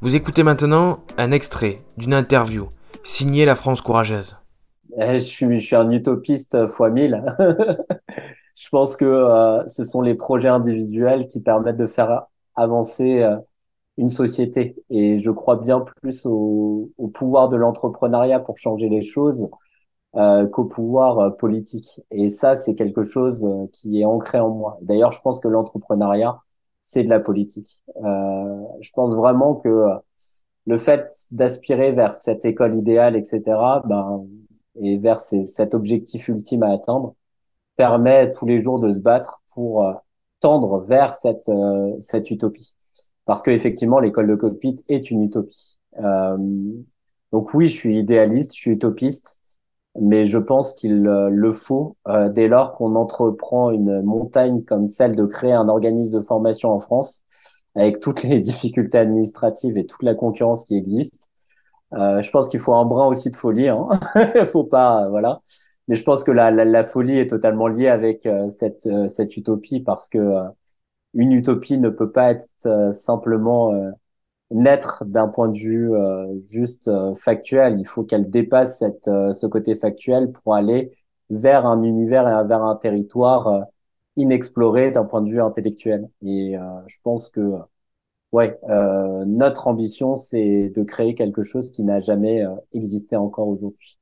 Vous écoutez maintenant un extrait d'une interview signée La France courageuse. Eh, je, suis, je suis un utopiste fois mille. je pense que euh, ce sont les projets individuels qui permettent de faire avancer euh, une société. Et je crois bien plus au, pouvoir de l'entrepreneuriat pour changer les choses euh, qu'au pouvoir politique. Et ça, c'est quelque chose qui est ancré en moi. D'ailleurs, je pense que l'entrepreneuriat, c'est de la politique. Euh, je pense vraiment que le fait d'aspirer vers cette école idéale, etc., ben, et vers cet objectif ultime à atteindre, permet tous les jours de se battre pour tendre vers cette, cette utopie. Parce que effectivement, l'école de cockpit est une utopie. donc oui, je suis idéaliste, je suis utopiste, mais je pense qu'il euh, le faut euh, dès lors qu'on entreprend une montagne comme celle de créer un organisme de formation en France, avec toutes les difficultés administratives et toute la concurrence qui existe. Euh, je pense qu'il faut un brin aussi de folie. Hein. faut pas, voilà. Mais je pense que la, la, la folie est totalement liée avec cette, cette utopie parce que une utopie ne peut pas être simplement naître d'un point de vue euh, juste euh, factuel. Il faut qu'elle dépasse cette, euh, ce côté factuel pour aller vers un univers et vers un territoire inexploré d'un point de vue intellectuel. Et je pense que ouais, notre ambition, c'est de créer quelque chose qui n'a jamais existé encore aujourd'hui.